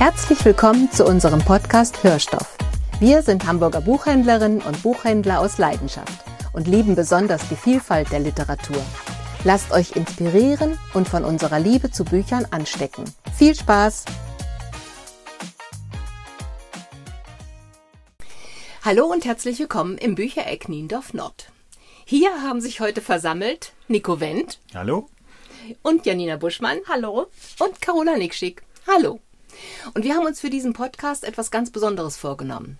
Herzlich willkommen zu unserem Podcast Hörstoff. Wir sind Hamburger Buchhändlerinnen und Buchhändler aus Leidenschaft und lieben besonders die Vielfalt der Literatur. Lasst euch inspirieren und von unserer Liebe zu Büchern anstecken. Viel Spaß! Hallo und herzlich willkommen im Büchereck Niendorf Nord. Hier haben sich heute versammelt Nico Wendt. Hallo. Und Janina Buschmann. Hallo. Und Carola Nickschick. Hallo. Und wir haben uns für diesen Podcast etwas ganz Besonderes vorgenommen.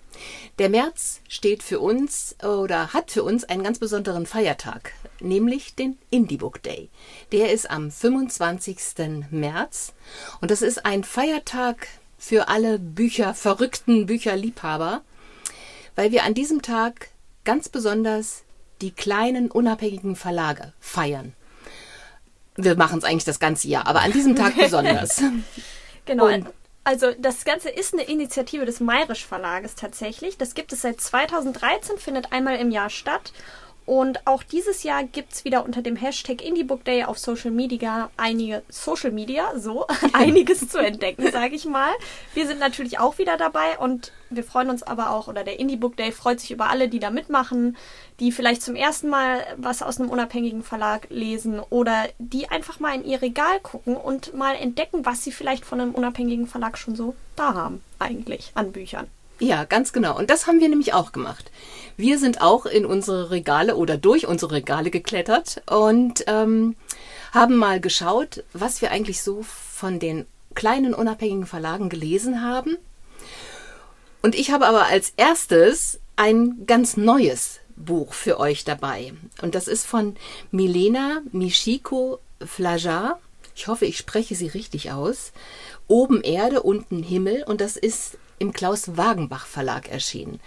Der März steht für uns oder hat für uns einen ganz besonderen Feiertag, nämlich den Indie Book Day. Der ist am 25. März und das ist ein Feiertag für alle Bücher, verrückten Bücherliebhaber, weil wir an diesem Tag ganz besonders die kleinen unabhängigen Verlage feiern. Wir machen es eigentlich das ganze Jahr, aber an diesem Tag besonders. genau. Und also das Ganze ist eine Initiative des Mayrisch Verlages tatsächlich. Das gibt es seit 2013, findet einmal im Jahr statt. Und auch dieses Jahr gibt es wieder unter dem Hashtag Indiebook Day auf Social Media einige Social Media, so einiges zu entdecken, sage ich mal. Wir sind natürlich auch wieder dabei und wir freuen uns aber auch, oder der Indiebook Day freut sich über alle, die da mitmachen, die vielleicht zum ersten Mal was aus einem unabhängigen Verlag lesen oder die einfach mal in ihr Regal gucken und mal entdecken, was sie vielleicht von einem unabhängigen Verlag schon so da haben, eigentlich an Büchern. Ja, ganz genau. Und das haben wir nämlich auch gemacht. Wir sind auch in unsere Regale oder durch unsere Regale geklettert und ähm, haben mal geschaut, was wir eigentlich so von den kleinen unabhängigen Verlagen gelesen haben. Und ich habe aber als erstes ein ganz neues Buch für euch dabei. Und das ist von Milena Michiko Flajar. Ich hoffe, ich spreche sie richtig aus. Oben Erde, unten Himmel. Und das ist im Klaus Wagenbach Verlag erschienen.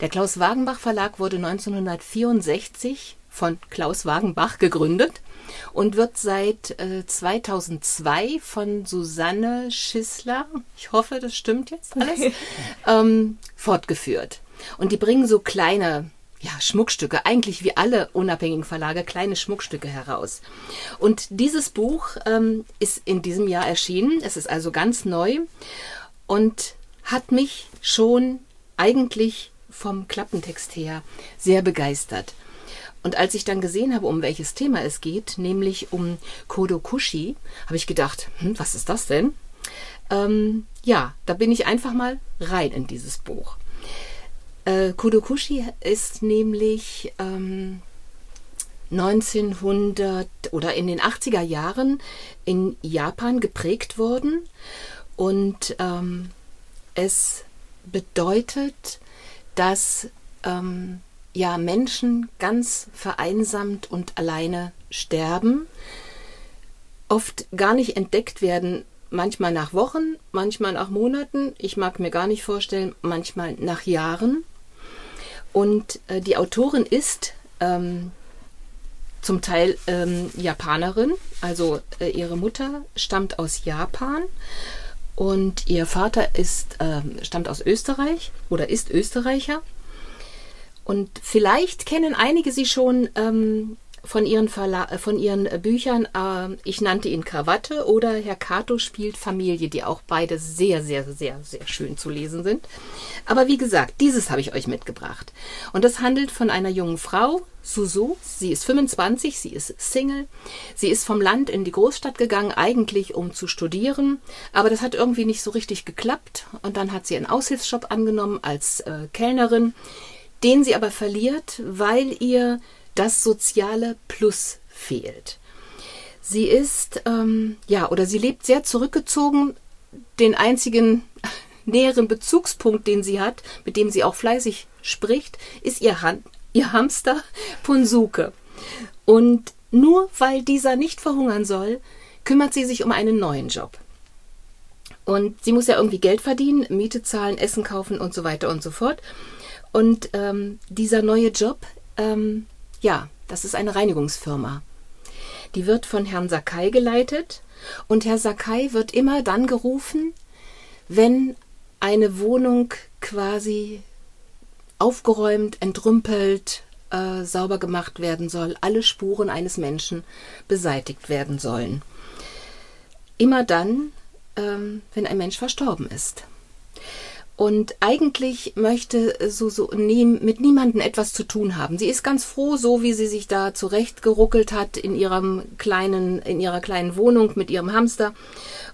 Der Klaus Wagenbach Verlag wurde 1964 von Klaus Wagenbach gegründet und wird seit äh, 2002 von Susanne Schissler, ich hoffe, das stimmt jetzt alles, ähm, fortgeführt. Und die bringen so kleine ja, Schmuckstücke, eigentlich wie alle unabhängigen Verlage, kleine Schmuckstücke heraus. Und dieses Buch ähm, ist in diesem Jahr erschienen. Es ist also ganz neu und hat mich schon eigentlich vom Klappentext her sehr begeistert. Und als ich dann gesehen habe, um welches Thema es geht, nämlich um Kodokushi, habe ich gedacht, hm, was ist das denn? Ähm, ja, da bin ich einfach mal rein in dieses Buch. Äh, Kodokushi ist nämlich ähm, 1900 oder in den 80er Jahren in Japan geprägt worden und ähm, es bedeutet, dass ähm, ja Menschen ganz vereinsamt und alleine sterben, oft gar nicht entdeckt werden, manchmal nach Wochen, manchmal nach Monaten, ich mag mir gar nicht vorstellen, manchmal nach Jahren. Und äh, die Autorin ist ähm, zum Teil ähm, Japanerin, also äh, ihre Mutter stammt aus Japan und ihr Vater ist, ähm, stammt aus Österreich oder ist Österreicher. Und vielleicht kennen einige sie schon ähm, von ihren, Verla äh, von ihren Büchern. Äh, ich nannte ihn Krawatte oder Herr Kato spielt Familie, die auch beide sehr, sehr, sehr, sehr schön zu lesen sind. Aber wie gesagt, dieses habe ich euch mitgebracht. Und das handelt von einer jungen Frau, Suzu. Sie ist 25, sie ist Single. Sie ist vom Land in die Großstadt gegangen, eigentlich um zu studieren. Aber das hat irgendwie nicht so richtig geklappt. Und dann hat sie einen Aushilfsjob angenommen als äh, Kellnerin, den sie aber verliert, weil ihr das soziale Plus fehlt. Sie ist, ähm, ja, oder sie lebt sehr zurückgezogen. Den einzigen näheren Bezugspunkt, den sie hat, mit dem sie auch fleißig spricht, ist ihr, Han ihr Hamster Punsuke. Und nur weil dieser nicht verhungern soll, kümmert sie sich um einen neuen Job. Und sie muss ja irgendwie Geld verdienen, Miete zahlen, Essen kaufen und so weiter und so fort. Und ähm, dieser neue Job ähm, ja, das ist eine Reinigungsfirma. Die wird von Herrn Sakai geleitet und Herr Sakai wird immer dann gerufen, wenn eine Wohnung quasi aufgeräumt, entrümpelt, äh, sauber gemacht werden soll, alle Spuren eines Menschen beseitigt werden sollen. Immer dann, ähm, wenn ein Mensch verstorben ist. Und eigentlich möchte so, so mit niemandem etwas zu tun haben. Sie ist ganz froh, so wie sie sich da zurechtgeruckelt hat in ihrem kleinen, in ihrer kleinen Wohnung mit ihrem Hamster.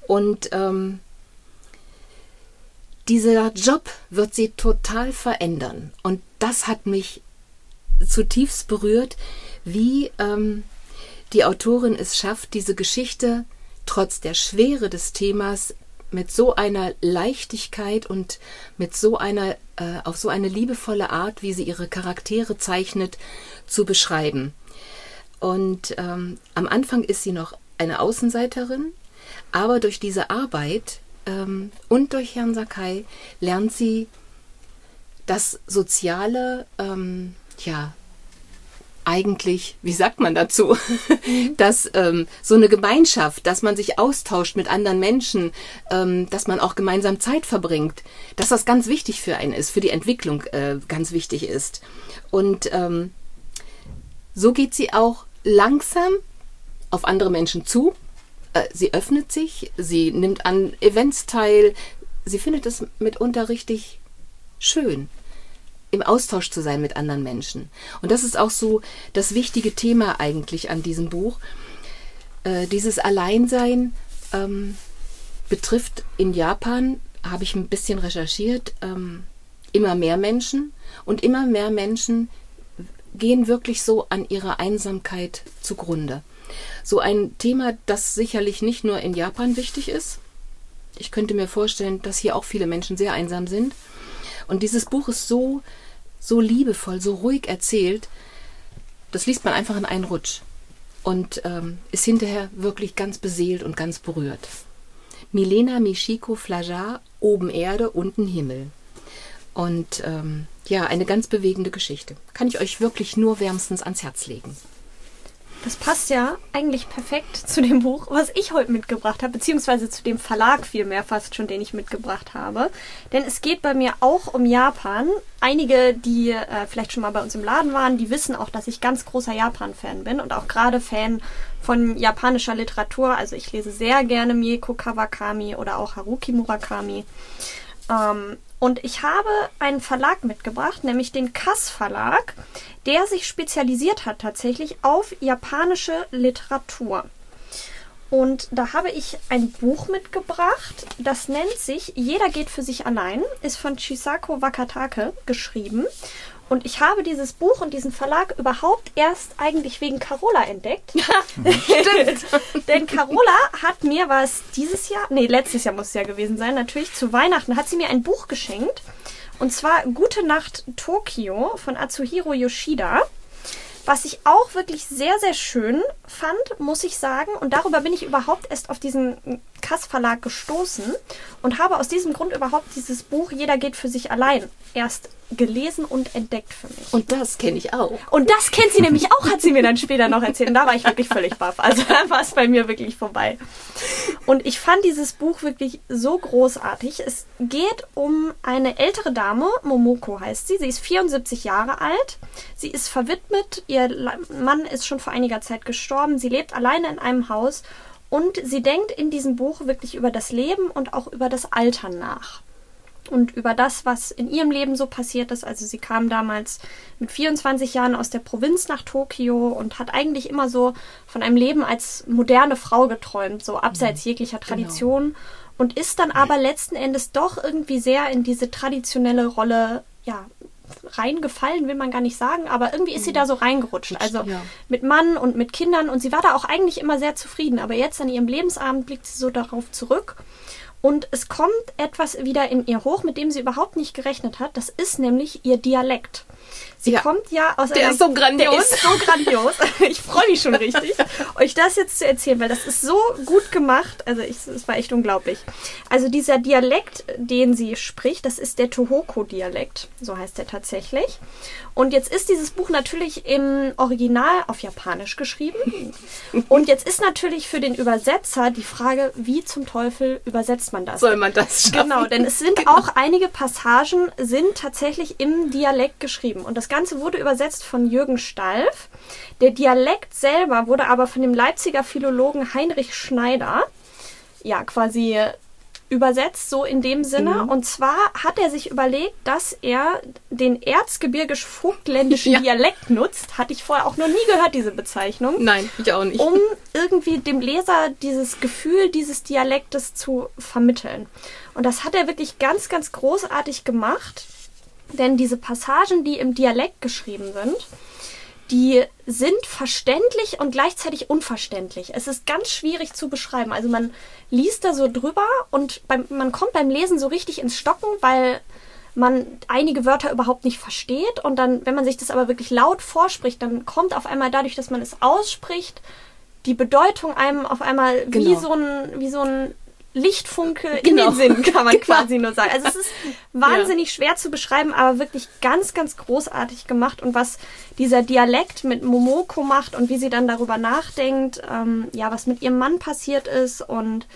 Und ähm, dieser Job wird sie total verändern. Und das hat mich zutiefst berührt, wie ähm, die Autorin es schafft, diese Geschichte trotz der Schwere des Themas mit so einer Leichtigkeit und mit so einer äh, auf so eine liebevolle Art, wie sie ihre Charaktere zeichnet, zu beschreiben. Und ähm, am Anfang ist sie noch eine Außenseiterin, aber durch diese Arbeit ähm, und durch Herrn Sakai lernt sie das soziale, ähm, ja, eigentlich, wie sagt man dazu, mhm. dass ähm, so eine Gemeinschaft, dass man sich austauscht mit anderen Menschen, ähm, dass man auch gemeinsam Zeit verbringt, dass das ganz wichtig für einen ist, für die Entwicklung äh, ganz wichtig ist. Und ähm, so geht sie auch langsam auf andere Menschen zu. Äh, sie öffnet sich, sie nimmt an Events teil, sie findet es mitunter richtig schön im Austausch zu sein mit anderen Menschen. Und das ist auch so das wichtige Thema eigentlich an diesem Buch. Äh, dieses Alleinsein ähm, betrifft in Japan, habe ich ein bisschen recherchiert, ähm, immer mehr Menschen und immer mehr Menschen gehen wirklich so an ihrer Einsamkeit zugrunde. So ein Thema, das sicherlich nicht nur in Japan wichtig ist. Ich könnte mir vorstellen, dass hier auch viele Menschen sehr einsam sind. Und dieses Buch ist so, so liebevoll, so ruhig erzählt, das liest man einfach in einen Rutsch und ähm, ist hinterher wirklich ganz beseelt und ganz berührt. Milena Michiko Flajar, oben Erde, unten Himmel. Und ähm, ja, eine ganz bewegende Geschichte. Kann ich euch wirklich nur wärmstens ans Herz legen. Das passt ja eigentlich perfekt zu dem Buch, was ich heute mitgebracht habe, beziehungsweise zu dem Verlag vielmehr fast schon, den ich mitgebracht habe. Denn es geht bei mir auch um Japan. Einige, die äh, vielleicht schon mal bei uns im Laden waren, die wissen auch, dass ich ganz großer Japan-Fan bin und auch gerade Fan von japanischer Literatur. Also ich lese sehr gerne Mieko Kawakami oder auch Haruki Murakami. Ähm, und ich habe einen Verlag mitgebracht, nämlich den Kass Verlag, der sich spezialisiert hat tatsächlich auf japanische Literatur. Und da habe ich ein Buch mitgebracht, das nennt sich Jeder geht für sich allein, ist von Chisako Wakatake geschrieben und ich habe dieses Buch und diesen Verlag überhaupt erst eigentlich wegen Carola entdeckt. Stimmt. Denn Carola hat mir was dieses Jahr, nee, letztes Jahr muss es ja gewesen sein, natürlich zu Weihnachten hat sie mir ein Buch geschenkt. Und zwar Gute Nacht Tokio von Atsuhiro Yoshida. Was ich auch wirklich sehr, sehr schön fand, muss ich sagen. Und darüber bin ich überhaupt erst auf diesen Kass Verlag gestoßen und habe aus diesem Grund überhaupt dieses Buch Jeder geht für sich allein erst gelesen und entdeckt für mich. Und das kenne ich auch. Und das kennt sie nämlich auch, hat sie mir dann später noch erzählt. Und da war ich wirklich völlig baff. Also da war es bei mir wirklich vorbei. Und ich fand dieses Buch wirklich so großartig. Es geht um eine ältere Dame, Momoko heißt sie. Sie ist 74 Jahre alt. Sie ist verwitmet. Ihr Mann ist schon vor einiger Zeit gestorben. Sie lebt alleine in einem Haus. Und sie denkt in diesem Buch wirklich über das Leben und auch über das Altern nach und über das, was in ihrem Leben so passiert ist. Also sie kam damals mit 24 Jahren aus der Provinz nach Tokio und hat eigentlich immer so von einem Leben als moderne Frau geträumt, so abseits mhm. jeglicher genau. Tradition. Genau. Und ist dann aber letzten Endes doch irgendwie sehr in diese traditionelle Rolle, ja, reingefallen, will man gar nicht sagen, aber irgendwie ist sie mhm. da so reingerutscht. Also ja. mit Mann und mit Kindern und sie war da auch eigentlich immer sehr zufrieden, aber jetzt an ihrem Lebensabend blickt sie so darauf zurück und es kommt etwas wieder in ihr hoch, mit dem sie überhaupt nicht gerechnet hat. Das ist nämlich ihr Dialekt. Sie ja. kommt ja aus der einer, ist so grandios. Der ist so grandios. Ich freue mich schon richtig, euch das jetzt zu erzählen, weil das ist so gut gemacht. Also es war echt unglaublich. Also dieser Dialekt, den sie spricht, das ist der Tohoko-Dialekt. So heißt er tatsächlich. Und jetzt ist dieses Buch natürlich im Original auf Japanisch geschrieben. Und jetzt ist natürlich für den Übersetzer die Frage, wie zum Teufel übersetzt man das? Soll man das schaffen? Genau, denn es sind genau. auch einige Passagen sind tatsächlich im Dialekt geschrieben. Und das das Ganze wurde übersetzt von Jürgen Stalf. Der Dialekt selber wurde aber von dem Leipziger Philologen Heinrich Schneider ja quasi übersetzt, so in dem Sinne. Mhm. Und zwar hat er sich überlegt, dass er den erzgebirgisch-vogtländischen ja. Dialekt nutzt. Hatte ich vorher auch noch nie gehört, diese Bezeichnung. Nein, ich auch nicht. Um irgendwie dem Leser dieses Gefühl dieses Dialektes zu vermitteln. Und das hat er wirklich ganz, ganz großartig gemacht. Denn diese Passagen, die im Dialekt geschrieben sind, die sind verständlich und gleichzeitig unverständlich. Es ist ganz schwierig zu beschreiben. Also man liest da so drüber und beim, man kommt beim Lesen so richtig ins Stocken, weil man einige Wörter überhaupt nicht versteht und dann, wenn man sich das aber wirklich laut vorspricht, dann kommt auf einmal dadurch, dass man es ausspricht, die Bedeutung einem auf einmal genau. wie so ein, wie so ein Lichtfunke genau. in den Sinn, kann man genau. quasi nur sagen. Also es ist wahnsinnig ja. schwer zu beschreiben, aber wirklich ganz, ganz großartig gemacht. Und was dieser Dialekt mit Momoko macht und wie sie dann darüber nachdenkt, ähm, ja, was mit ihrem Mann passiert ist und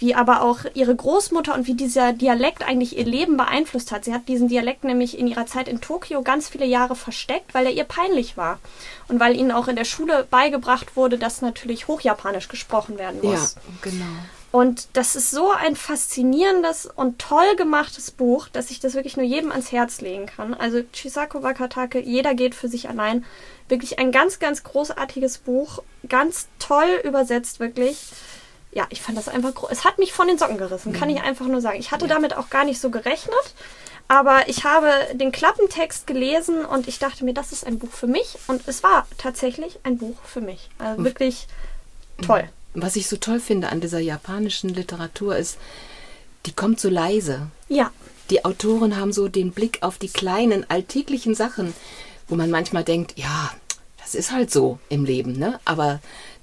wie aber auch ihre Großmutter und wie dieser Dialekt eigentlich ihr Leben beeinflusst hat. Sie hat diesen Dialekt nämlich in ihrer Zeit in Tokio ganz viele Jahre versteckt, weil er ihr peinlich war. Und weil ihnen auch in der Schule beigebracht wurde, dass natürlich Hochjapanisch gesprochen werden muss. Ja, genau. Und das ist so ein faszinierendes und toll gemachtes Buch, dass ich das wirklich nur jedem ans Herz legen kann. Also Chisako Wakatake, jeder geht für sich allein. Wirklich ein ganz, ganz großartiges Buch. Ganz toll übersetzt, wirklich. Ja, ich fand das einfach groß. Es hat mich von den Socken gerissen, kann mhm. ich einfach nur sagen. Ich hatte damit auch gar nicht so gerechnet. Aber ich habe den Klappentext gelesen und ich dachte mir, das ist ein Buch für mich. Und es war tatsächlich ein Buch für mich. Also wirklich toll was ich so toll finde an dieser japanischen Literatur ist, die kommt so leise. Ja. Die Autoren haben so den Blick auf die kleinen, alltäglichen Sachen, wo man manchmal denkt, ja, das ist halt so im Leben, ne? Aber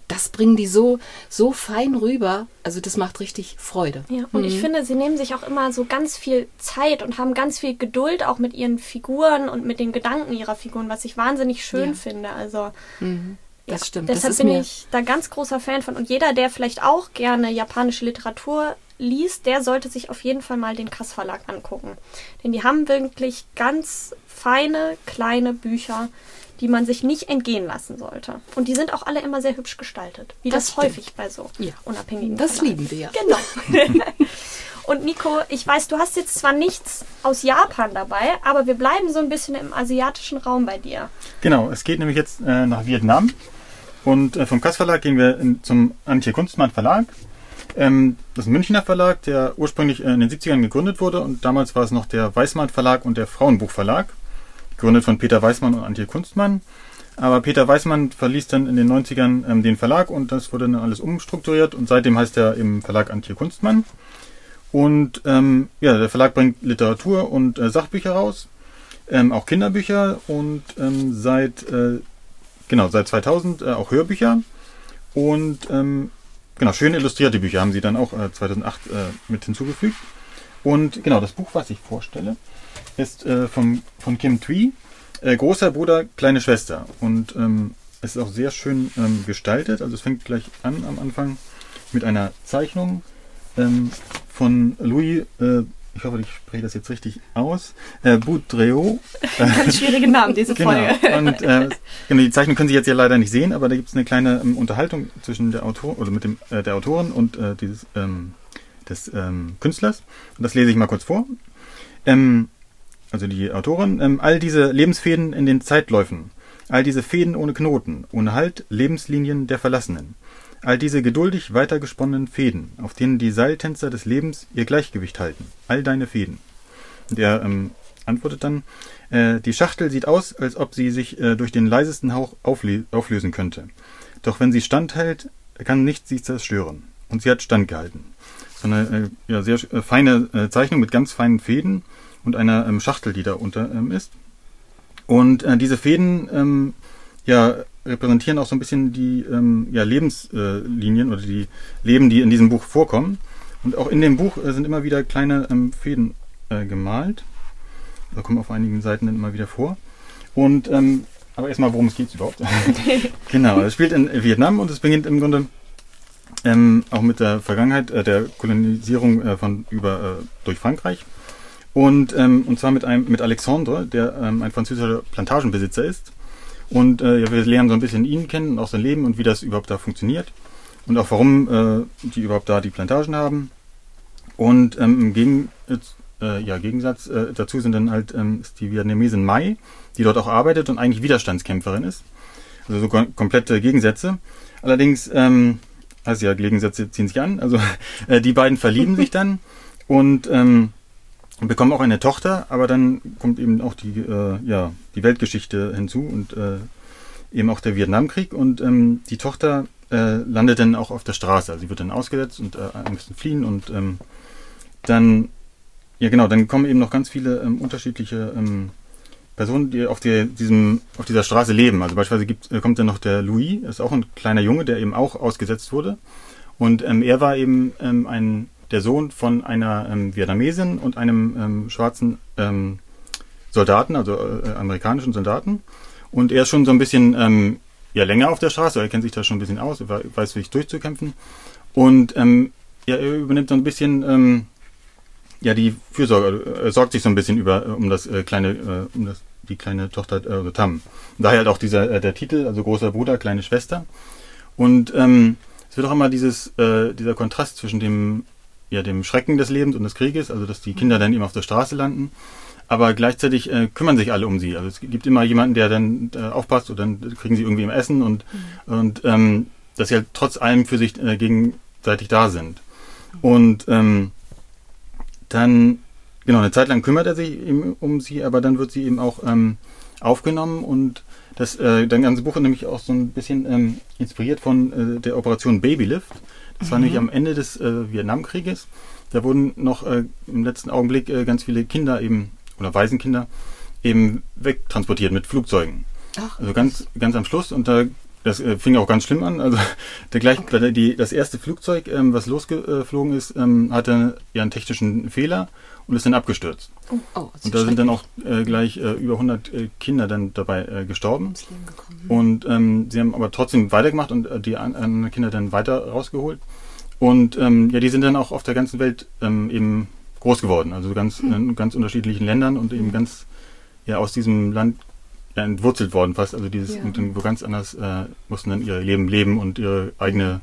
das bringen die so, so fein rüber. Also das macht richtig Freude. Ja, und mhm. ich finde, sie nehmen sich auch immer so ganz viel Zeit und haben ganz viel Geduld auch mit ihren Figuren und mit den Gedanken ihrer Figuren, was ich wahnsinnig schön ja. finde. Also mhm. Das ja, stimmt. Deshalb das bin ich da ganz großer Fan von. Und jeder, der vielleicht auch gerne japanische Literatur liest, der sollte sich auf jeden Fall mal den Kass Verlag angucken. Denn die haben wirklich ganz feine, kleine Bücher, die man sich nicht entgehen lassen sollte. Und die sind auch alle immer sehr hübsch gestaltet. Wie das, das häufig bei so ja. unabhängigen Das Verlagen. lieben wir ja. Genau. Und Nico, ich weiß, du hast jetzt zwar nichts aus Japan dabei, aber wir bleiben so ein bisschen im asiatischen Raum bei dir. Genau, es geht nämlich jetzt äh, nach Vietnam. Und äh, vom Kass Verlag gehen wir in, zum Antje Kunstmann Verlag. Ähm, das ist ein Münchner Verlag, der ursprünglich äh, in den 70ern gegründet wurde und damals war es noch der Weißmann Verlag und der Frauenbuch Verlag, gegründet von Peter Weißmann und Antje Kunstmann. Aber Peter Weißmann verließ dann in den 90ern ähm, den Verlag und das wurde dann alles umstrukturiert und seitdem heißt er im Verlag Antje Kunstmann. Und ähm, ja, der Verlag bringt Literatur und äh, Sachbücher raus, ähm, auch Kinderbücher und ähm, seit äh, Genau, seit 2000 äh, auch Hörbücher und ähm, genau, schön illustrierte Bücher haben sie dann auch äh, 2008 äh, mit hinzugefügt. Und genau, das Buch, was ich vorstelle, ist äh, vom, von Kim Twee, äh, Großer Bruder, kleine Schwester. Und ähm, es ist auch sehr schön ähm, gestaltet. Also es fängt gleich an am Anfang mit einer Zeichnung ähm, von Louis äh, ich hoffe, ich spreche das jetzt richtig aus, äh, Boudreau. Ganz schwierige Namen, diese genau. Folge. Und äh, genau, die Zeichnung können Sie jetzt ja leider nicht sehen, aber da gibt es eine kleine ähm, Unterhaltung zwischen der Autor oder mit dem äh, der Autorin und äh, dieses ähm, des ähm, Künstlers. Und das lese ich mal kurz vor. Ähm, also die Autorin, ähm, all diese Lebensfäden in den Zeitläufen, all diese Fäden ohne Knoten, ohne Halt, Lebenslinien der Verlassenen. All diese geduldig weitergesponnenen Fäden, auf denen die Seiltänzer des Lebens ihr Gleichgewicht halten. All deine Fäden. Und er ähm, antwortet dann, äh, die Schachtel sieht aus, als ob sie sich äh, durch den leisesten Hauch auflösen könnte. Doch wenn sie standhält, kann nichts sie zerstören. Und sie hat standgehalten. So eine äh, ja, sehr äh, feine äh, Zeichnung mit ganz feinen Fäden und einer ähm, Schachtel, die da unter ähm, ist. Und äh, diese Fäden ähm, ja, repräsentieren auch so ein bisschen die ähm, ja, Lebenslinien äh, oder die Leben, die in diesem Buch vorkommen. Und auch in dem Buch äh, sind immer wieder kleine ähm, Fäden äh, gemalt. Da kommen auf einigen Seiten dann immer wieder vor. Und ähm, aber erstmal, worum es geht überhaupt. genau, es spielt in Vietnam und es beginnt im Grunde ähm, auch mit der Vergangenheit äh, der Kolonisierung äh, von über äh, durch Frankreich. Und, ähm, und zwar mit einem mit Alexandre, der ähm, ein französischer Plantagenbesitzer ist und äh, ja, wir lernen so ein bisschen ihn kennen und auch sein Leben und wie das überhaupt da funktioniert. Und auch warum äh, die überhaupt da die Plantagen haben. Und ähm, im Gegen, äh, ja, Gegensatz äh, dazu sind dann halt ähm, ist die Vietnamesin Mai, die dort auch arbeitet und eigentlich Widerstandskämpferin ist. Also so kom komplette Gegensätze. Allerdings, ähm, also ja, Gegensätze ziehen sich an. Also äh, die beiden verlieben sich dann und ähm, bekommen auch eine Tochter, aber dann kommt eben auch die, äh, ja, die Weltgeschichte hinzu und äh, eben auch der Vietnamkrieg und ähm, die Tochter äh, landet dann auch auf der Straße. Also sie wird dann ausgesetzt und äh, müssen fliehen und ähm, dann, ja genau, dann kommen eben noch ganz viele ähm, unterschiedliche ähm, Personen, die auf, die, diesem, auf dieser Straße leben. Also beispielsweise gibt, äh, kommt dann noch der Louis, ist auch ein kleiner Junge, der eben auch ausgesetzt wurde. Und ähm, er war eben ähm, ein, der Sohn von einer ähm, Vietnamesin und einem ähm, schwarzen ähm, Soldaten, also äh, amerikanischen Soldaten. Und er ist schon so ein bisschen ähm, ja, länger auf der Straße, er kennt sich da schon ein bisschen aus, weiß, sich durchzukämpfen. Und ähm, ja, er übernimmt so ein bisschen ähm, ja, die Fürsorge, er sorgt sich so ein bisschen über, um das äh, kleine, äh, um das, die kleine Tochter äh, Tam. Daher halt auch dieser, äh, der Titel, also großer Bruder, kleine Schwester. Und es wird auch immer dieses, äh, dieser Kontrast zwischen dem, ja, dem Schrecken des Lebens und des Krieges, also dass die Kinder dann eben auf der Straße landen aber gleichzeitig äh, kümmern sich alle um sie. Also es gibt immer jemanden, der dann äh, aufpasst und dann kriegen sie irgendwie im Essen und, mhm. und ähm, dass sie halt trotz allem für sich äh, gegenseitig da sind. Und ähm, dann, genau, eine Zeit lang kümmert er sich eben um sie, aber dann wird sie eben auch ähm, aufgenommen und das, äh, das ganze Buch ist nämlich auch so ein bisschen ähm, inspiriert von äh, der Operation Babylift. Das mhm. war nämlich am Ende des äh, Vietnamkrieges. Da wurden noch äh, im letzten Augenblick äh, ganz viele Kinder eben oder Waisenkinder eben wegtransportiert mit Flugzeugen. Ach. Also ganz, ganz am Schluss und da, das äh, fing auch ganz schlimm an. Also der gleich, okay. die, das erste Flugzeug, ähm, was losgeflogen ist, ähm, hatte ja einen technischen Fehler und ist dann abgestürzt. Oh, oh, und da sind dann auch äh, gleich äh, über 100 äh, Kinder dann dabei äh, gestorben. Und ähm, sie haben aber trotzdem weitergemacht und äh, die anderen Kinder dann weiter rausgeholt. Und ähm, ja, die sind dann auch auf der ganzen Welt ähm, eben groß geworden. Also ganz hm. in ganz unterschiedlichen Ländern und eben ganz ja aus diesem Land entwurzelt worden fast. Also dieses ja. und dann wo ganz anders äh, mussten dann ihr Leben leben und ihre eigene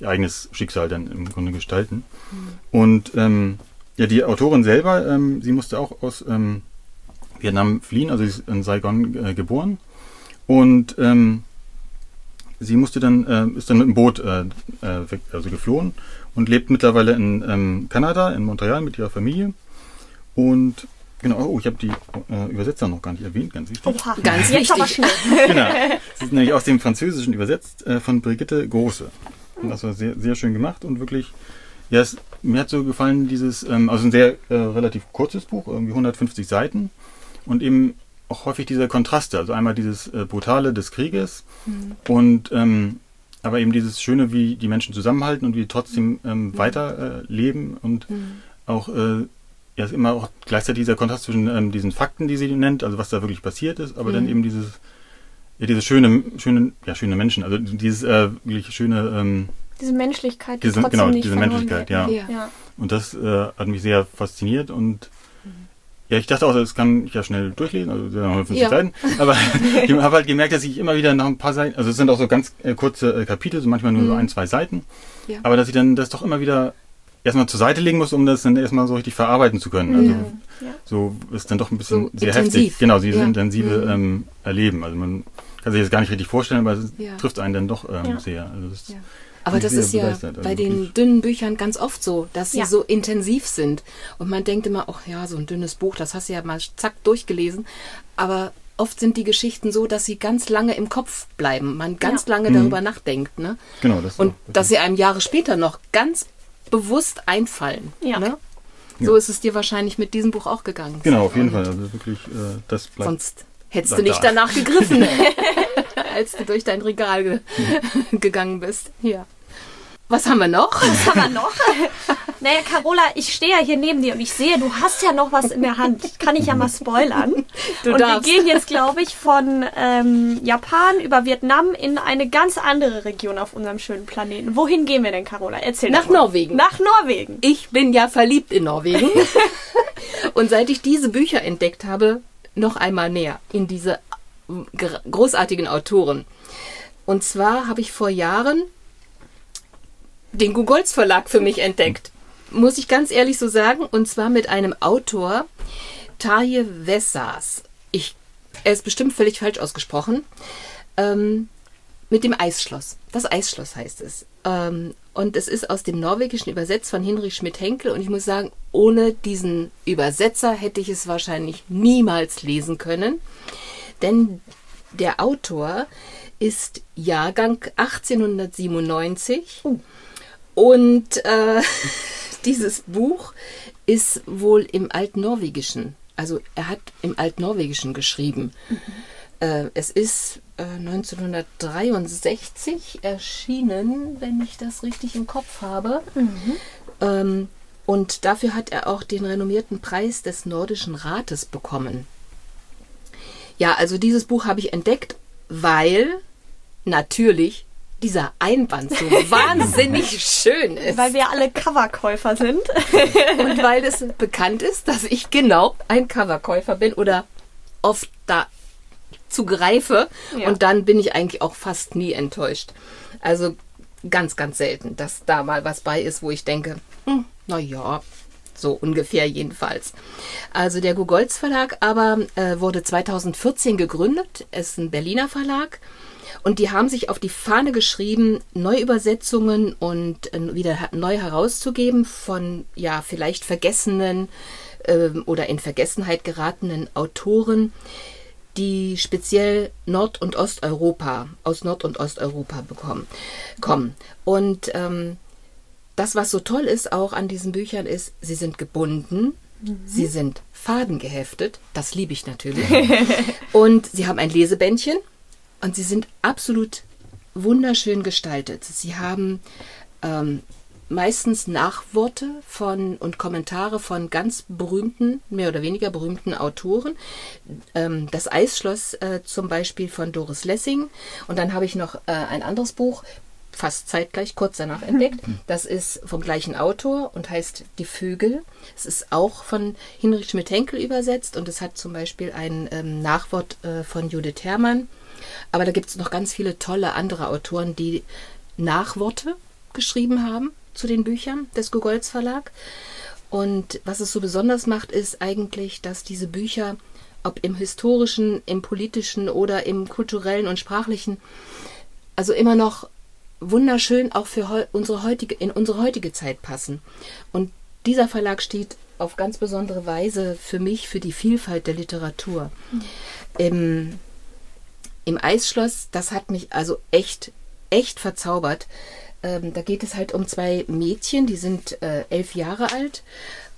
ihr eigenes Schicksal dann im Grunde gestalten. Mhm. Und ähm, ja, die Autorin selber, ähm, sie musste auch aus ähm, Vietnam fliehen, also sie ist in Saigon äh, geboren und ähm, sie musste dann äh, ist dann mit dem Boot äh, äh weg, also geflohen und lebt mittlerweile in ähm, Kanada, in Montreal mit ihrer Familie. Und genau, oh, ich habe die äh, Übersetzer noch gar nicht erwähnt, ganz wichtig. Oha, ganz Jetzt wichtig. genau. Sie ist nämlich aus dem Französischen übersetzt äh, von Brigitte Große. Und das war sehr, sehr schön gemacht und wirklich, ja, es, mir hat so gefallen dieses, ähm, also ein sehr äh, relativ kurzes Buch, irgendwie 150 Seiten und eben auch häufig diese Kontraste, also einmal dieses äh, Brutale des Krieges mhm. und ähm, aber eben dieses Schöne, wie die Menschen zusammenhalten und wie trotzdem ähm, mhm. weiterleben äh, und mhm. auch äh, ja, ist immer auch gleichzeitig dieser Kontrast zwischen ähm, diesen Fakten, die sie nennt, also was da wirklich passiert ist, aber mhm. dann eben dieses, ja, diese schöne, schöne, ja, schöne Menschen, also dieses äh, wirklich schöne, ähm, diese Menschlichkeit, die diese, genau, diese Menschlichkeit, ja. ja. Und das äh, hat mich sehr fasziniert und ja, ich dachte auch, das kann ich ja schnell durchlesen, also 150 ja. Seiten. Aber ich habe halt gemerkt, dass ich immer wieder nach ein paar Seiten, also es sind auch so ganz äh, kurze äh, Kapitel, so manchmal nur mhm. so ein, zwei Seiten. Aber dass ich dann das doch immer wieder erstmal zur Seite legen muss, um das dann erstmal so richtig verarbeiten zu können. Also ja. so ist dann doch ein bisschen so sehr intensiv. heftig. Genau, dieses intensive mhm. ähm, Erleben. Also man kann sich das gar nicht richtig vorstellen, aber es trifft einen dann doch ähm, sehr. Also das aber das ist ja also bei den dünnen Büchern ganz oft so, dass sie ja. so intensiv sind. Und man denkt immer, ach ja, so ein dünnes Buch, das hast du ja mal zack durchgelesen. Aber oft sind die Geschichten so, dass sie ganz lange im Kopf bleiben, man ganz ja. lange mhm. darüber nachdenkt. Ne? Genau, das Und dass sie einem Jahre später noch ganz bewusst einfallen. Ja. Ne? So ja. ist es dir wahrscheinlich mit diesem Buch auch gegangen. Genau, auf jeden Fall. Also wirklich, äh, das bleibt. Sonst hättest du nicht da. danach gegriffen, als du durch dein Regal ge gegangen bist. Ja. Was haben wir noch? Was haben wir noch? naja, Carola, ich stehe ja hier neben dir und ich sehe, du hast ja noch was in der Hand. Kann ich ja mal spoilern. Du und darfst. wir gehen jetzt, glaube ich, von ähm, Japan über Vietnam in eine ganz andere Region auf unserem schönen Planeten. Wohin gehen wir denn, Carola? Erzähl Nach Norwegen. Nach Norwegen. Ich bin ja verliebt in Norwegen. und seit ich diese Bücher entdeckt habe, noch einmal mehr in diese großartigen Autoren. Und zwar habe ich vor Jahren den Gugolz Verlag für mich entdeckt. muss ich ganz ehrlich so sagen, und zwar mit einem Autor, Taje Vessas. Ich, er ist bestimmt völlig falsch ausgesprochen. Ähm, mit dem Eisschloss. Das Eisschloss heißt es. Ähm, und es ist aus dem Norwegischen übersetzt von Hinrich Schmidt-Henkel. Und ich muss sagen, ohne diesen Übersetzer hätte ich es wahrscheinlich niemals lesen können. Denn der Autor ist Jahrgang 1897. Oh. Und äh, dieses Buch ist wohl im Altnorwegischen. Also er hat im Altnorwegischen geschrieben. Mhm. Äh, es ist äh, 1963 erschienen, wenn ich das richtig im Kopf habe. Mhm. Ähm, und dafür hat er auch den renommierten Preis des Nordischen Rates bekommen. Ja, also dieses Buch habe ich entdeckt, weil natürlich dieser Einband so wahnsinnig schön ist. Weil wir alle Coverkäufer sind. Und weil es bekannt ist, dass ich genau ein Coverkäufer bin oder oft da zugreife. Ja. Und dann bin ich eigentlich auch fast nie enttäuscht. Also ganz, ganz selten, dass da mal was bei ist, wo ich denke, hm, naja, so ungefähr jedenfalls. Also der Gugolz Verlag aber äh, wurde 2014 gegründet, ist ein Berliner Verlag. Und die haben sich auf die Fahne geschrieben, Neuübersetzungen und äh, wieder neu herauszugeben von ja vielleicht vergessenen äh, oder in Vergessenheit geratenen Autoren, die speziell Nord- und Osteuropa, aus Nord- und Osteuropa bekommen, kommen. Und ähm, das, was so toll ist auch an diesen Büchern, ist, sie sind gebunden, mhm. sie sind fadengeheftet, das liebe ich natürlich. und sie haben ein Lesebändchen und sie sind absolut wunderschön gestaltet. Sie haben ähm, meistens Nachworte von und Kommentare von ganz berühmten, mehr oder weniger berühmten Autoren. Ähm, das Eisschloss äh, zum Beispiel von Doris Lessing. Und dann habe ich noch äh, ein anderes Buch, fast zeitgleich, kurz danach entdeckt. Das ist vom gleichen Autor und heißt Die Vögel. Es ist auch von Hinrich Schmidt-Henkel übersetzt und es hat zum Beispiel ein ähm, Nachwort äh, von Judith Herrmann. Aber da gibt es noch ganz viele tolle andere Autoren, die Nachworte geschrieben haben zu den Büchern des Gogolz Verlag. Und was es so besonders macht, ist eigentlich, dass diese Bücher, ob im historischen, im politischen oder im kulturellen und sprachlichen, also immer noch wunderschön auch für unsere heutige, in unsere heutige Zeit passen. Und dieser Verlag steht auf ganz besondere Weise für mich für die Vielfalt der Literatur. Mhm. Im, Im Eisschloss, das hat mich also echt, echt verzaubert. Ähm, da geht es halt um zwei Mädchen, die sind äh, elf Jahre alt.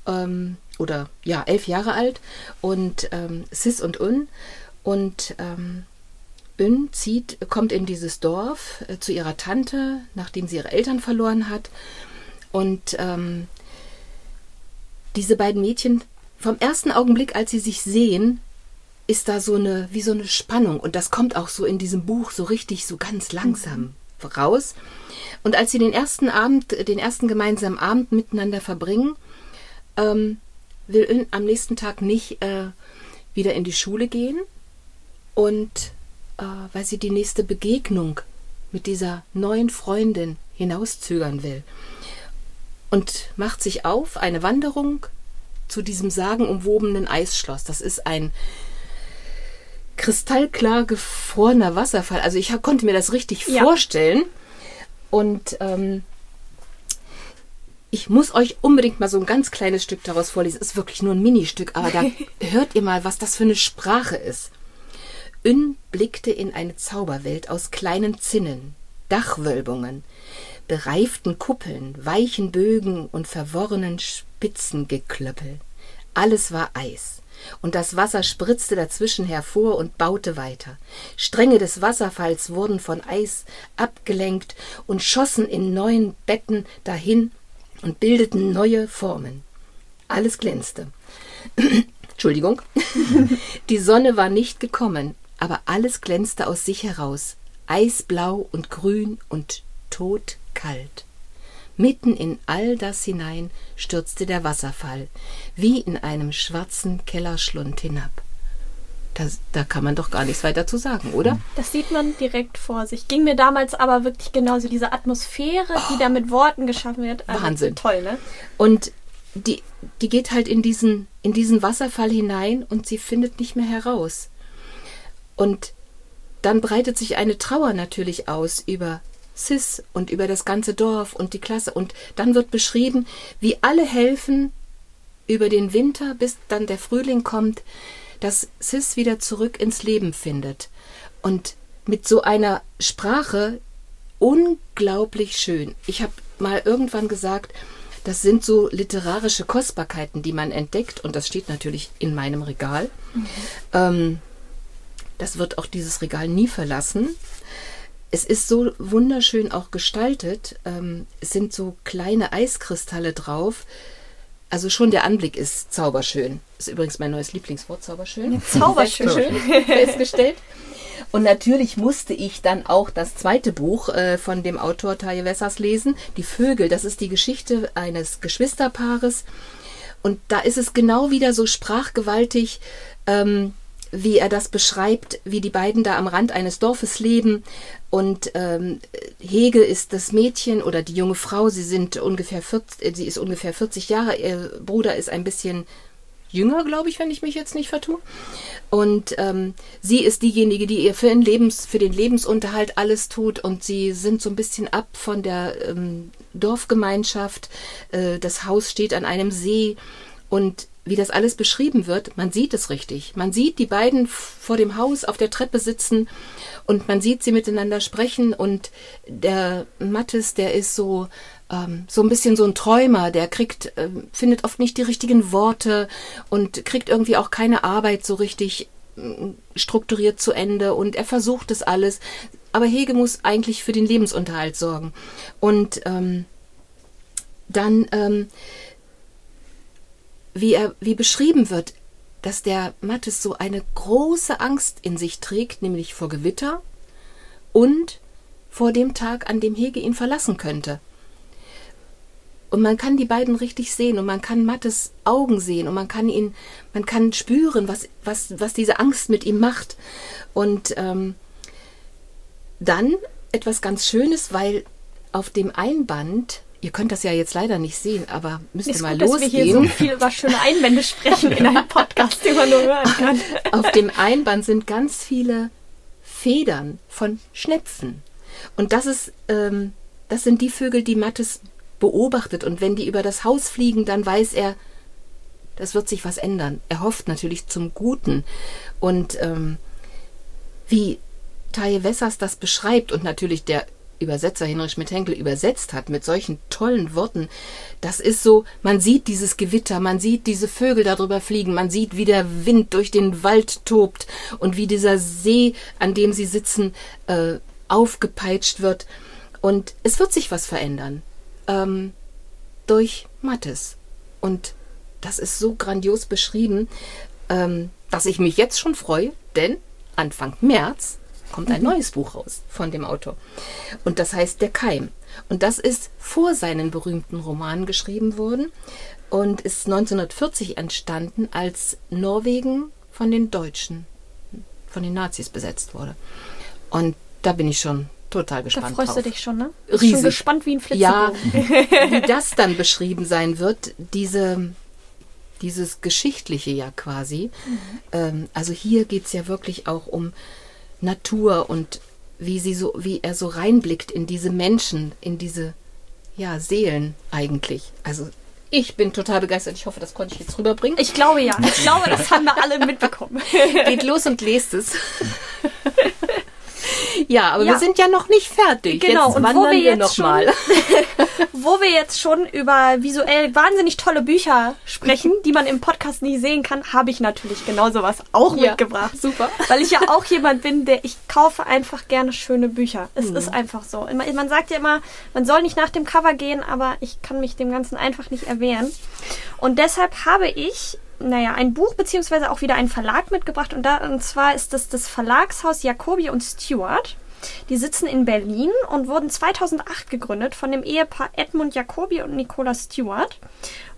Ähm, oder ja, elf Jahre alt. Und ähm, Sis und Un. Und ähm, Un zieht, kommt in dieses Dorf äh, zu ihrer Tante, nachdem sie ihre Eltern verloren hat. Und ähm, diese beiden Mädchen, vom ersten Augenblick, als sie sich sehen, ist da so eine, wie so eine Spannung. Und das kommt auch so in diesem Buch so richtig, so ganz langsam raus. Und als sie den ersten Abend, den ersten gemeinsamen Abend miteinander verbringen, ähm, will am nächsten Tag nicht äh, wieder in die Schule gehen und äh, weil sie die nächste Begegnung mit dieser neuen Freundin hinauszögern will und macht sich auf eine Wanderung zu diesem sagenumwobenen Eisschloss. Das ist ein kristallklar gefrorener Wasserfall. Also ich konnte mir das richtig ja. vorstellen. Und ähm, ich muss euch unbedingt mal so ein ganz kleines Stück daraus vorlesen. Es ist wirklich nur ein Ministück, aber da hört ihr mal, was das für eine Sprache ist. Ün blickte in eine Zauberwelt aus kleinen Zinnen, Dachwölbungen, bereiften Kuppeln, weichen Bögen und verworrenen Spitzengeklöppel. Alles war Eis und das Wasser spritzte dazwischen hervor und baute weiter. Stränge des Wasserfalls wurden von Eis abgelenkt und schossen in neuen Betten dahin und bildeten neue Formen. Alles glänzte. Entschuldigung. Die Sonne war nicht gekommen, aber alles glänzte aus sich heraus, eisblau und grün und todkalt. Mitten in all das hinein stürzte der Wasserfall, wie in einem schwarzen Kellerschlund hinab. Das, da kann man doch gar nichts weiter zu sagen, oder? Das sieht man direkt vor sich. Ging mir damals aber wirklich genauso diese Atmosphäre, oh, die da mit Worten geschaffen wird. Also Wahnsinn. Toll, ne? Und die, die geht halt in diesen, in diesen Wasserfall hinein und sie findet nicht mehr heraus. Und dann breitet sich eine Trauer natürlich aus über Sis und über das ganze Dorf und die Klasse. Und dann wird beschrieben, wie alle helfen über den Winter, bis dann der Frühling kommt, dass Sis wieder zurück ins Leben findet. Und mit so einer Sprache unglaublich schön. Ich habe mal irgendwann gesagt, das sind so literarische Kostbarkeiten, die man entdeckt. Und das steht natürlich in meinem Regal. Mhm. Ähm, das wird auch dieses Regal nie verlassen. Es ist so wunderschön auch gestaltet. Ähm, es sind so kleine Eiskristalle drauf. Also schon der Anblick ist zauberschön. Ist übrigens mein neues Lieblingswort, zauberschön. Zauberschön. festgestellt. Und natürlich musste ich dann auch das zweite Buch äh, von dem Autor Taje Wessers lesen, Die Vögel. Das ist die Geschichte eines Geschwisterpaares. Und da ist es genau wieder so sprachgewaltig. Ähm, wie er das beschreibt, wie die beiden da am Rand eines Dorfes leben. Und ähm, Hege ist das Mädchen oder die junge Frau, sie sind ungefähr 40, äh, sie ist ungefähr 40 Jahre, ihr Bruder ist ein bisschen jünger, glaube ich, wenn ich mich jetzt nicht vertue. Und ähm, sie ist diejenige, die ihr für den, Lebens, für den Lebensunterhalt alles tut und sie sind so ein bisschen ab von der ähm, Dorfgemeinschaft. Äh, das Haus steht an einem See und wie das alles beschrieben wird, man sieht es richtig. Man sieht die beiden vor dem Haus auf der Treppe sitzen und man sieht sie miteinander sprechen und der Mattes, der ist so ähm, so ein bisschen so ein Träumer, der kriegt äh, findet oft nicht die richtigen Worte und kriegt irgendwie auch keine Arbeit so richtig äh, strukturiert zu Ende und er versucht es alles, aber Hege muss eigentlich für den Lebensunterhalt sorgen und ähm, dann ähm, wie er, wie beschrieben wird, dass der Mattes so eine große Angst in sich trägt, nämlich vor Gewitter und vor dem Tag, an dem Hege ihn verlassen könnte. Und man kann die beiden richtig sehen und man kann Mattes Augen sehen und man kann ihn, man kann spüren, was, was, was diese Angst mit ihm macht. Und ähm, dann etwas ganz Schönes, weil auf dem Einband Ihr könnt das ja jetzt leider nicht sehen, aber müsst ihr mal gut, losgehen. Dass wir hier so viel über schöne Einwände sprechen in einem Podcast, den man nur hören kann. Auf dem Einband sind ganz viele Federn von Schnepfen. Und das ist, ähm, das sind die Vögel, die Mattes beobachtet. Und wenn die über das Haus fliegen, dann weiß er, das wird sich was ändern. Er hofft natürlich zum Guten. Und ähm, wie Taye Wessers das beschreibt und natürlich der Übersetzer Hinrich Schmidt-Henkel übersetzt hat mit solchen tollen Worten, das ist so, man sieht dieses Gewitter, man sieht diese Vögel darüber fliegen, man sieht, wie der Wind durch den Wald tobt und wie dieser See, an dem sie sitzen, äh, aufgepeitscht wird. Und es wird sich was verändern. Ähm, durch Mattes. Und das ist so grandios beschrieben, ähm, dass ich mich jetzt schon freue, denn Anfang März kommt ein mhm. neues Buch raus von dem Autor. Und das heißt Der Keim. Und das ist vor seinen berühmten Romanen geschrieben worden und ist 1940 entstanden, als Norwegen von den Deutschen, von den Nazis besetzt wurde. Und da bin ich schon total gespannt. Da freust drauf. du dich schon, ne? Riesig. Schon gespannt wie ein Flitzebogen. Ja, wie das dann beschrieben sein wird, diese, dieses Geschichtliche ja quasi. Mhm. Ähm, also hier geht es ja wirklich auch um Natur und wie sie so, wie er so reinblickt in diese Menschen, in diese ja, Seelen eigentlich. Also ich bin total begeistert. Ich hoffe, das konnte ich jetzt rüberbringen. Ich glaube ja. Ich glaube, das haben wir alle mitbekommen. Geht los und lest es. Ja, aber ja. wir sind ja noch nicht fertig. Genau, jetzt und wo wir, jetzt schon, mal. wo wir jetzt schon über visuell wahnsinnig tolle Bücher sprechen, die man im Podcast nie sehen kann, habe ich natürlich genau sowas auch ja, mitgebracht. Super. Weil ich ja auch jemand bin, der ich kaufe einfach gerne schöne Bücher. Es mhm. ist einfach so. Man sagt ja immer, man soll nicht nach dem Cover gehen, aber ich kann mich dem Ganzen einfach nicht erwehren. Und deshalb habe ich naja, ein Buch beziehungsweise auch wieder einen Verlag mitgebracht und, da, und zwar ist das das Verlagshaus Jacobi und Stewart. Die sitzen in Berlin und wurden 2008 gegründet von dem Ehepaar Edmund Jacobi und Nicola Stewart.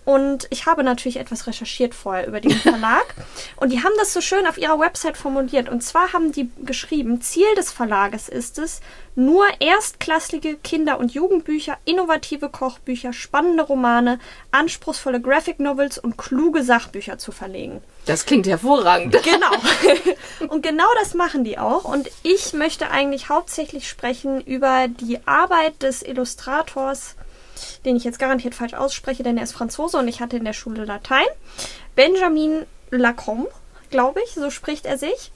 Und ich habe natürlich etwas recherchiert vorher über diesen Verlag. und die haben das so schön auf ihrer Website formuliert. Und zwar haben die geschrieben, Ziel des Verlages ist es, nur erstklassige Kinder- und Jugendbücher, innovative Kochbücher, spannende Romane, anspruchsvolle Graphic Novels und kluge Sachbücher zu verlegen. Das klingt hervorragend. Genau. und genau das machen die auch. Und ich möchte eigentlich hauptsächlich sprechen über die Arbeit des Illustrators den ich jetzt garantiert falsch ausspreche, denn er ist Franzose und ich hatte in der Schule Latein. Benjamin Lacombe, glaube ich, so spricht er sich.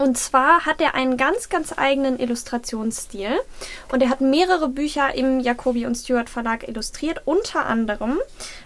Und zwar hat er einen ganz, ganz eigenen Illustrationsstil. Und er hat mehrere Bücher im Jacobi und Stewart Verlag illustriert, unter anderem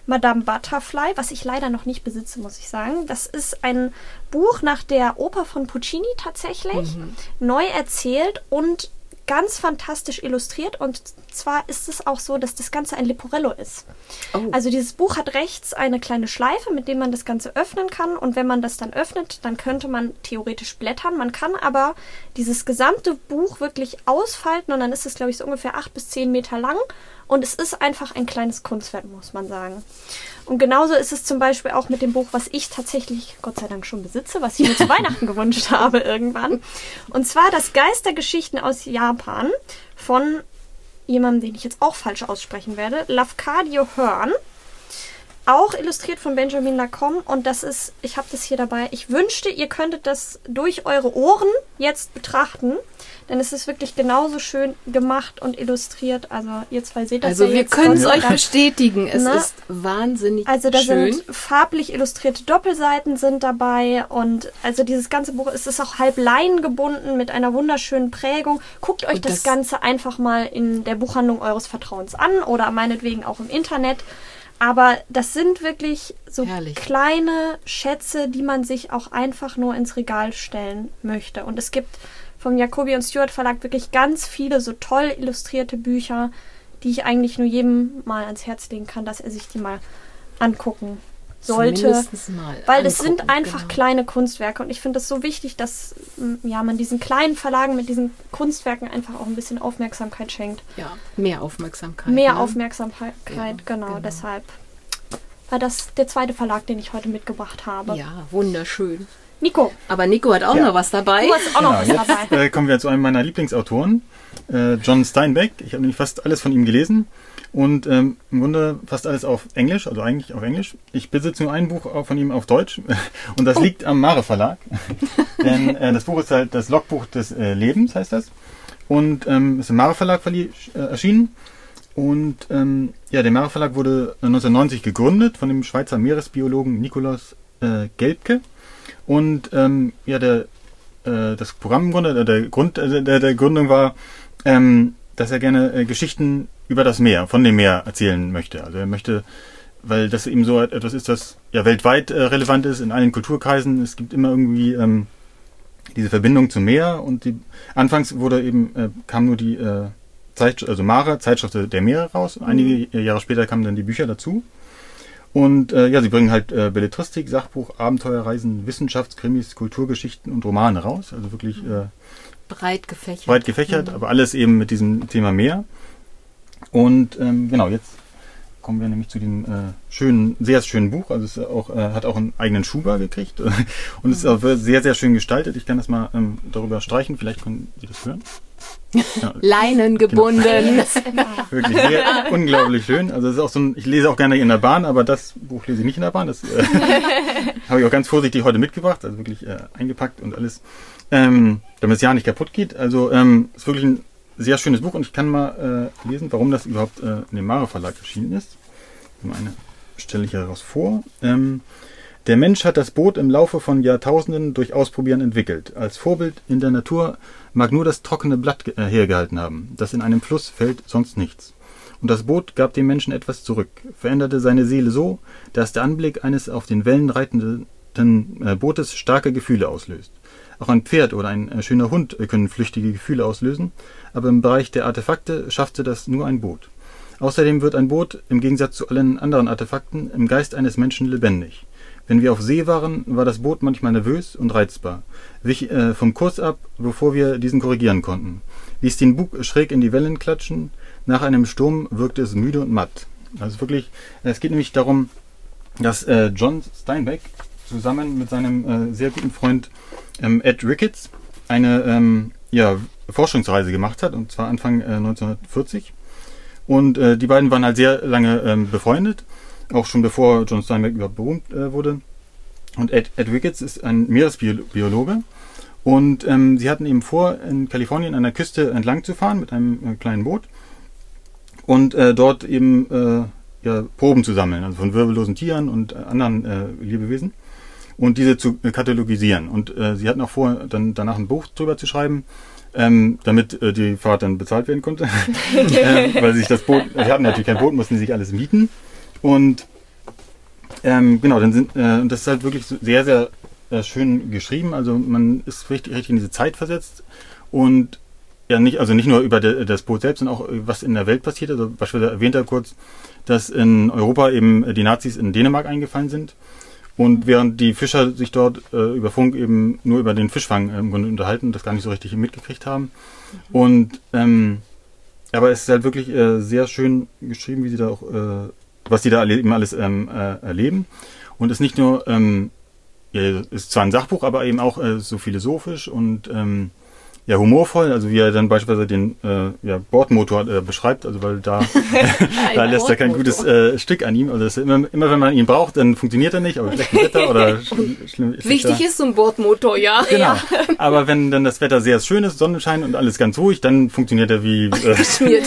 Madame Butterfly, was ich leider noch nicht besitze, muss ich sagen. Das ist ein Buch nach der Oper von Puccini tatsächlich, mhm. neu erzählt und ganz fantastisch illustriert und zwar ist es auch so, dass das Ganze ein Leporello ist. Oh. Also dieses Buch hat rechts eine kleine Schleife, mit dem man das Ganze öffnen kann und wenn man das dann öffnet, dann könnte man theoretisch blättern. Man kann aber dieses gesamte Buch wirklich ausfalten und dann ist es, glaube ich, so ungefähr acht bis zehn Meter lang und es ist einfach ein kleines Kunstwerk, muss man sagen. Und genauso ist es zum Beispiel auch mit dem Buch, was ich tatsächlich, Gott sei Dank, schon besitze, was ich mir zu Weihnachten gewünscht habe irgendwann. Und zwar das Geistergeschichten aus Japan von jemandem, den ich jetzt auch falsch aussprechen werde, Lafcadio Hearn. Auch illustriert von Benjamin Lacombe und das ist, ich habe das hier dabei. Ich wünschte, ihr könntet das durch eure Ohren jetzt betrachten, denn es ist wirklich genauso schön gemacht und illustriert. Also ihr zwei seht das Also ja wir können es euch bestätigen. Es Ne? ist wahnsinnig Also da schön. sind farblich illustrierte Doppelseiten sind dabei und also dieses ganze Buch es ist auch halb leinengebunden mit einer wunderschönen Prägung. Guckt euch das, das- Ganze einfach mal in der Buchhandlung eures Vertrauens an oder meinetwegen auch im Internet. Aber das sind wirklich so Herrlich. kleine Schätze, die man sich auch einfach nur ins Regal stellen möchte. Und es gibt vom Jacobi und Stewart Verlag wirklich ganz viele so toll illustrierte Bücher, die ich eigentlich nur jedem mal ans Herz legen kann, dass er sich die mal angucken sollte. Mal Weil es angucken, sind einfach genau. kleine Kunstwerke und ich finde es so wichtig, dass ja, man diesen kleinen Verlagen mit diesen Kunstwerken einfach auch ein bisschen Aufmerksamkeit schenkt. Ja, mehr Aufmerksamkeit. Mehr ne? Aufmerksamkeit, Ja, genau, genau. deshalb war das der zweite Verlag, den ich heute mitgebracht habe. Ja, wunderschön. Nico, Aber Nico hat auch Ja. noch was dabei. du hast auch noch was Genau, jetzt dabei. äh, kommen wir zu einem meiner Lieblingsautoren, äh, John Steinbeck. Ich habe nämlich fast alles von ihm gelesen und ähm, im Grunde fast alles auf Englisch, also eigentlich auf Englisch. Ich besitze nur ein Buch von ihm auf Deutsch und das liegt am Mare Verlag. Denn äh, das Buch ist halt das Logbuch des äh, Lebens, heißt das. Und ähm, ist im Mare Verlag äh, erschienen. Und ähm, ja, der Mare Verlag wurde 1990 gegründet von dem Schweizer Meeresbiologen Nikolaus äh, Gelbke. Und ähm, ja, der, äh, das Programm im Grunde, äh, der Grund äh, der, der Gründung war, ähm, dass er gerne äh, Geschichten über das Meer, von dem Meer erzählen möchte. Also er möchte, weil das eben so etwas ist, das ja weltweit äh, relevant ist, in allen Kulturkreisen. Es gibt immer irgendwie ähm, diese Verbindung zum Meer und die anfangs wurde eben, äh, kam nur die äh, Zeit, also Mare, Zeitschrift der Meere raus. Einige Jahre später kamen dann die Bücher dazu. Und äh, ja, sie bringen halt äh, Belletristik, Sachbuch, Abenteuerreisen, Wissenschaftskrimis, Kulturgeschichten und Romane raus. Also wirklich äh, Breit gefächert. breit gefächert, aber alles eben mit diesem Thema Meer. Und ähm, genau, jetzt kommen wir nämlich zu dem äh, schönen, sehr schönen Buch. Also es auch, äh, hat auch einen eigenen Schuber gekriegt und es ist auch sehr, sehr schön gestaltet. Ich kann das mal ähm, darüber streichen, vielleicht können Sie das hören. Ja, Leinen gebunden. Wirklich sehr unglaublich schön. Also es ist auch so ein, ich lese auch gerne in der Bahn, aber das Buch lese ich nicht in der Bahn. Das äh, habe ich auch ganz vorsichtig heute mitgebracht, also wirklich äh, eingepackt und alles, ähm, damit es ja nicht kaputt geht. Also ähm, ist wirklich ein sehr schönes Buch und ich kann mal äh, lesen, warum das überhaupt äh, in dem Mare Verlag erschienen ist. Mal eine stelle ich heraus vor. Ähm, der Mensch hat das Boot im Laufe von Jahrtausenden durch Ausprobieren entwickelt. Als Vorbild in der Natur mag nur das trockene Blatt äh, hergehalten haben, das in einem Fluss fällt, sonst nichts. Und das Boot gab dem Menschen etwas zurück, veränderte seine Seele so, dass der Anblick eines auf den Wellen reitenden äh, Bootes starke Gefühle auslöst. Auch ein Pferd oder ein äh, schöner Hund können flüchtige Gefühle auslösen, aber im Bereich der Artefakte schaffte das nur ein Boot. Außerdem wird ein Boot, im Gegensatz zu allen anderen Artefakten, im Geist eines Menschen lebendig. Wenn wir auf See waren, war das Boot manchmal nervös und reizbar, wich äh, vom Kurs ab, bevor wir diesen korrigieren konnten, ließ den Bug schräg in die Wellen klatschen, nach einem Sturm wirkte es müde und matt. Also wirklich, es geht nämlich darum, dass äh, John Steinbeck zusammen mit seinem äh, sehr guten Freund ähm, Ed Ricketts eine ähm, ja, Forschungsreise gemacht hat, und zwar Anfang äh, 1940. Und äh, die beiden waren halt sehr lange ähm, befreundet, auch schon bevor John Steinbeck überhaupt berühmt äh, wurde. Und Ed, Ed Ricketts ist ein Meeresbiologe. Und ähm, sie hatten eben vor, in Kalifornien an der Küste entlang zu fahren mit einem äh, kleinen Boot und äh, dort eben äh, ja, Proben zu sammeln, also von wirbellosen Tieren und äh, anderen äh, Lebewesen und diese zu äh, katalogisieren. Und äh, sie hatten auch vor, dann danach ein Buch drüber zu schreiben, ähm, damit äh, die Fahrt dann bezahlt werden konnte. äh, weil sich das Boot, sie hatten natürlich kein Boot, mussten sich alles mieten. Und ähm, genau, dann sind, äh, und das ist halt wirklich sehr, sehr äh, schön geschrieben. Also man ist richtig, richtig in diese Zeit versetzt und ja nicht, also nicht nur über de, das Boot selbst, sondern auch was in der Welt passiert. Also beispielsweise erwähnt er kurz, dass in Europa eben die Nazis in Dänemark eingefallen sind und während die Fischer sich dort äh, über Funk eben nur über den Fischfang äh, im Grunde unterhalten, das gar nicht so richtig mitgekriegt haben. Mhm. Und ähm, aber es ist halt wirklich äh, sehr schön geschrieben, wie sie da auch, äh, was sie da eben alles ähm, äh, erleben. Und es ist nicht nur, ähm, ja, ist zwar ein Sachbuch, aber eben auch äh, so philosophisch und ähm, ja, humorvoll, also wie er dann beispielsweise den äh, ja, Bordmotor äh, beschreibt, also weil da, da lässt er kein gutes äh, Stück an ihm. Also ist immer, immer wenn man ihn braucht, dann funktioniert er nicht, aber schlechtes Wetter oder schlimm, schlimm ist Wichtig ist so ein Bordmotor, ja. Genau. Ja. Aber wenn dann das Wetter sehr schön ist, Sonnenschein und alles ganz ruhig, dann funktioniert er wie äh,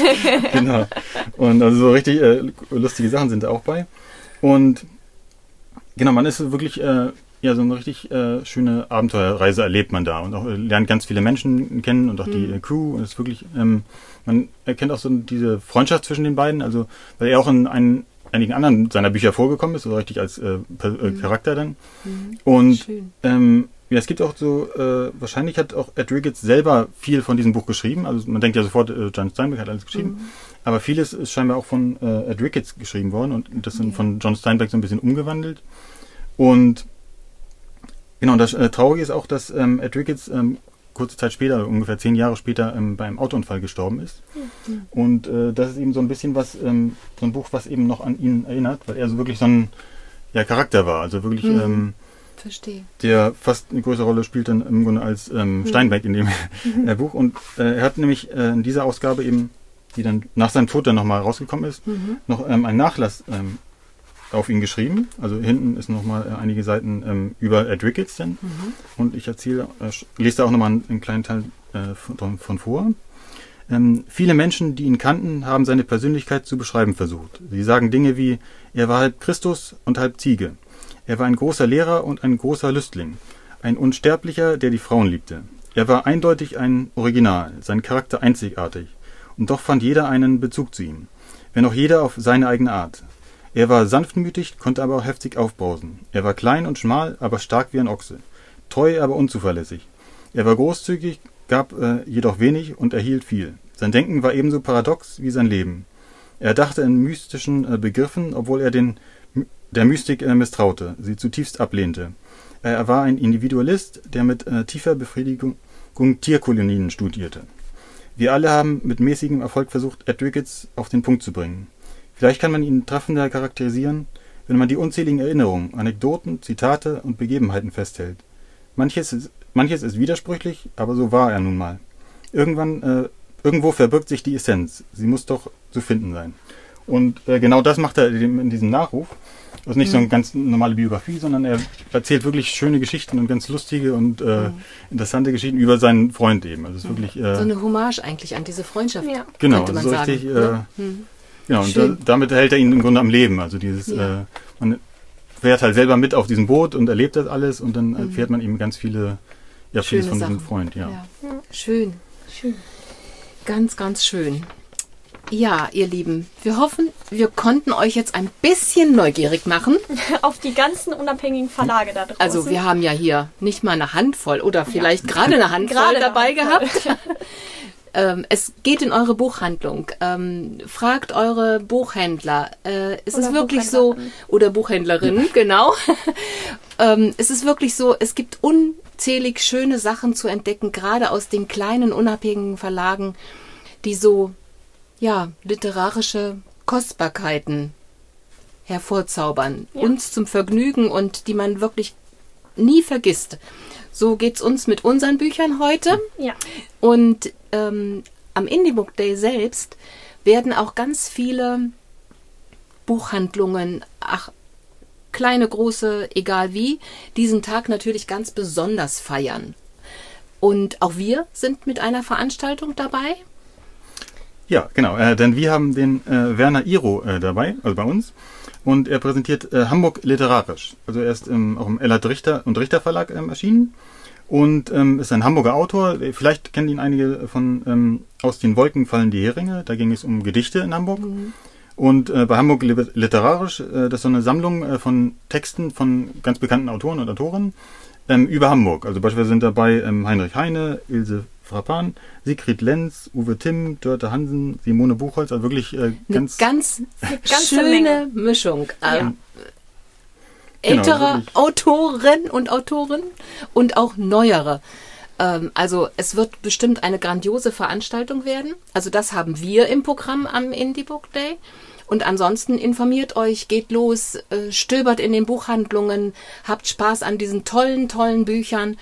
genau. Und also so richtig äh, lustige Sachen sind da auch bei. Und genau, man ist wirklich äh, ja, so eine richtig äh, schöne Abenteuerreise erlebt man da und auch äh, lernt ganz viele Menschen kennen und auch mhm. die äh, Crew. Und es ist wirklich, ähm, man erkennt auch so diese Freundschaft zwischen den beiden, also weil er auch in einen, einigen anderen seiner Bücher vorgekommen ist, so also richtig als äh, per, äh, mhm. Charakter dann. Mhm. Und ähm, ja, es gibt auch so, äh, wahrscheinlich hat auch Ed Ricketts selber viel von diesem Buch geschrieben. Also man denkt ja sofort, äh, John Steinbeck hat alles geschrieben. Mhm. Aber vieles ist scheinbar auch von äh, Ed Ricketts geschrieben worden und das sind ja. von John Steinbeck so ein bisschen umgewandelt. Und Genau, und das äh, Traurige ist auch, dass ähm, Ed Ricketts ähm, kurze Zeit später, ungefähr zehn Jahre später, ähm, beim Autounfall gestorben ist. Mhm. Und äh, das ist eben so ein bisschen was, ähm, so ein Buch, was eben noch an ihn erinnert, weil er so wirklich so ein ja, Charakter war. Also wirklich, mhm. ähm, Verstehe. der fast eine größere Rolle spielt dann im Grunde als ähm, mhm. Steinbeck in dem äh, Buch. Und äh, er hat nämlich äh, in dieser Ausgabe eben, die dann nach seinem Tod dann nochmal rausgekommen ist, mhm. noch ähm, einen Nachlass ähm, auf ihn geschrieben. Also hinten ist nochmal äh, einige Seiten ähm, über Ed Ricketts denn. Mhm. Und ich erzähle, äh, lese da auch nochmal einen, einen kleinen Teil äh, von, von, vor. Ähm, viele Menschen, die ihn kannten, haben seine Persönlichkeit zu beschreiben versucht. Sie sagen Dinge wie, er war halb Christus und halb Ziege. Er war ein großer Lehrer und ein großer Lüstling. Ein Unsterblicher, der die Frauen liebte. Er war eindeutig ein Original, sein Charakter einzigartig. Und doch fand jeder einen Bezug zu ihm. Wenn auch jeder auf seine eigene Art. Er war sanftmütig, konnte aber auch heftig aufbrausen. Er war klein und schmal, aber stark wie ein Ochse. Treu, aber unzuverlässig. Er war großzügig, gab äh, jedoch wenig und erhielt viel. Sein Denken war ebenso paradox wie sein Leben. Er dachte in mystischen äh, Begriffen, obwohl er den, der Mystik äh, misstraute, sie zutiefst ablehnte. Er war ein Individualist, der mit äh, tiefer Befriedigung Tierkolonien studierte. Wir alle haben mit mäßigem Erfolg versucht, Ed Ricketts auf den Punkt zu bringen. Vielleicht kann man ihn treffender charakterisieren, wenn man die unzähligen Erinnerungen, Anekdoten, Zitate und Begebenheiten festhält. Manches ist, manches ist widersprüchlich, aber so war er nun mal. Irgendwann, äh, irgendwo verbirgt sich die Essenz. Sie muss doch zu finden sein. Und äh, genau das macht er in diesem Nachruf. Das ist nicht mhm. so eine ganz normale Biografie, sondern er erzählt wirklich schöne Geschichten und ganz lustige und äh, mhm. interessante Geschichten über seinen Freund eben. Also es ist mhm. wirklich äh, so eine Hommage eigentlich an diese Freundschaft. Ja. Genau, man so sagen. richtig. Äh, ja. Mhm. Ja, und da, damit hält er ihn im Grunde am Leben. Also dieses, ja. äh, man fährt halt selber mit auf diesem Boot und erlebt das alles und dann mhm. fährt man ihm ganz viele, ja, vieles von Sachen. diesem Freund, ja. ja. Schön. Schön. Ganz, ganz schön. Ja, ihr Lieben, wir hoffen, wir konnten euch jetzt ein bisschen neugierig machen. Auf die ganzen unabhängigen Verlage da draußen. Also wir haben ja hier nicht mal eine Handvoll oder vielleicht ja. gerade eine Handvoll gerade dabei eine Handvoll. gehabt. Ähm, es geht in eure Buchhandlung. Ähm, fragt eure Buchhändler. Äh, ist oder es wirklich so, oder Buchhändlerinnen, genau. ähm, ist es wirklich so, es gibt unzählig schöne Sachen zu entdecken, gerade aus den kleinen, unabhängigen Verlagen, die so, ja, literarische Kostbarkeiten hervorzaubern, ja. uns zum Vergnügen und die man wirklich nie vergisst. So geht's uns mit unseren Büchern heute. Ja. Und ähm, am Indie Book Day selbst werden auch ganz viele Buchhandlungen, ach, kleine, große, egal wie, diesen Tag natürlich ganz besonders feiern. Und auch wir sind mit einer Veranstaltung dabei. Ja, genau, äh, denn wir haben den äh, Werner Iro äh, dabei, also bei uns. Und er präsentiert äh, Hamburg literarisch. Also er ist ähm, auch im Ella Richter und Richter Verlag ähm, erschienen und ähm, ist ein Hamburger Autor. Vielleicht kennen ihn einige von ähm, Aus den Wolken fallen die Heringe. Da ging es um Gedichte in Hamburg. Mhm. Und äh, bei Hamburg literarisch, äh, das ist so eine Sammlung äh, von Texten von ganz bekannten Autoren und Autorinnen ähm, über Hamburg. Also beispielsweise sind dabei ähm, Heinrich Heine, Ilse Frappan, Sigrid Lenz, Uwe Timm, Dörte Hansen, Simone Buchholz, also wirklich äh, ganz, ganz, ganz schöne Mischung. Ähm, genau, ältere genau, Autoren und Autoren und auch neuere. Ähm, also es wird bestimmt eine grandiose Veranstaltung werden. Also das haben wir im Programm am Indie Book Day. Und ansonsten informiert euch, geht los, äh, stöbert in den Buchhandlungen, habt Spaß an diesen tollen, tollen Büchern.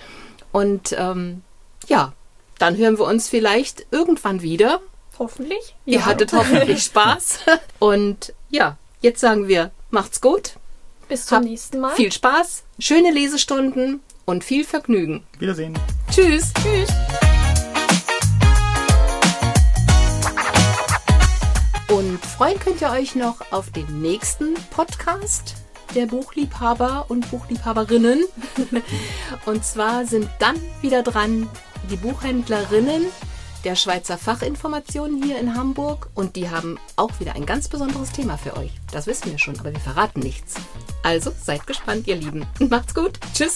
Und ähm, ja, dann hören wir uns vielleicht irgendwann wieder. Hoffentlich. Ihr ja. hattet hoffentlich Spaß. Und ja, jetzt sagen wir, macht's gut. Bis zum Habt nächsten Mal. Viel Spaß, schöne Lesestunden und viel Vergnügen. Wiedersehen. Tschüss. Tschüss. Und freuen könnt ihr euch noch auf den nächsten Podcast der Buchliebhaber und Buchliebhaberinnen. und zwar sind dann wieder dran die Buchhändlerinnen der Schweizer Fachinformationen hier in Hamburg und die haben auch wieder ein ganz besonderes Thema für euch. Das wissen wir schon, aber wir verraten nichts. Also seid gespannt, ihr Lieben. Macht's gut. Tschüss.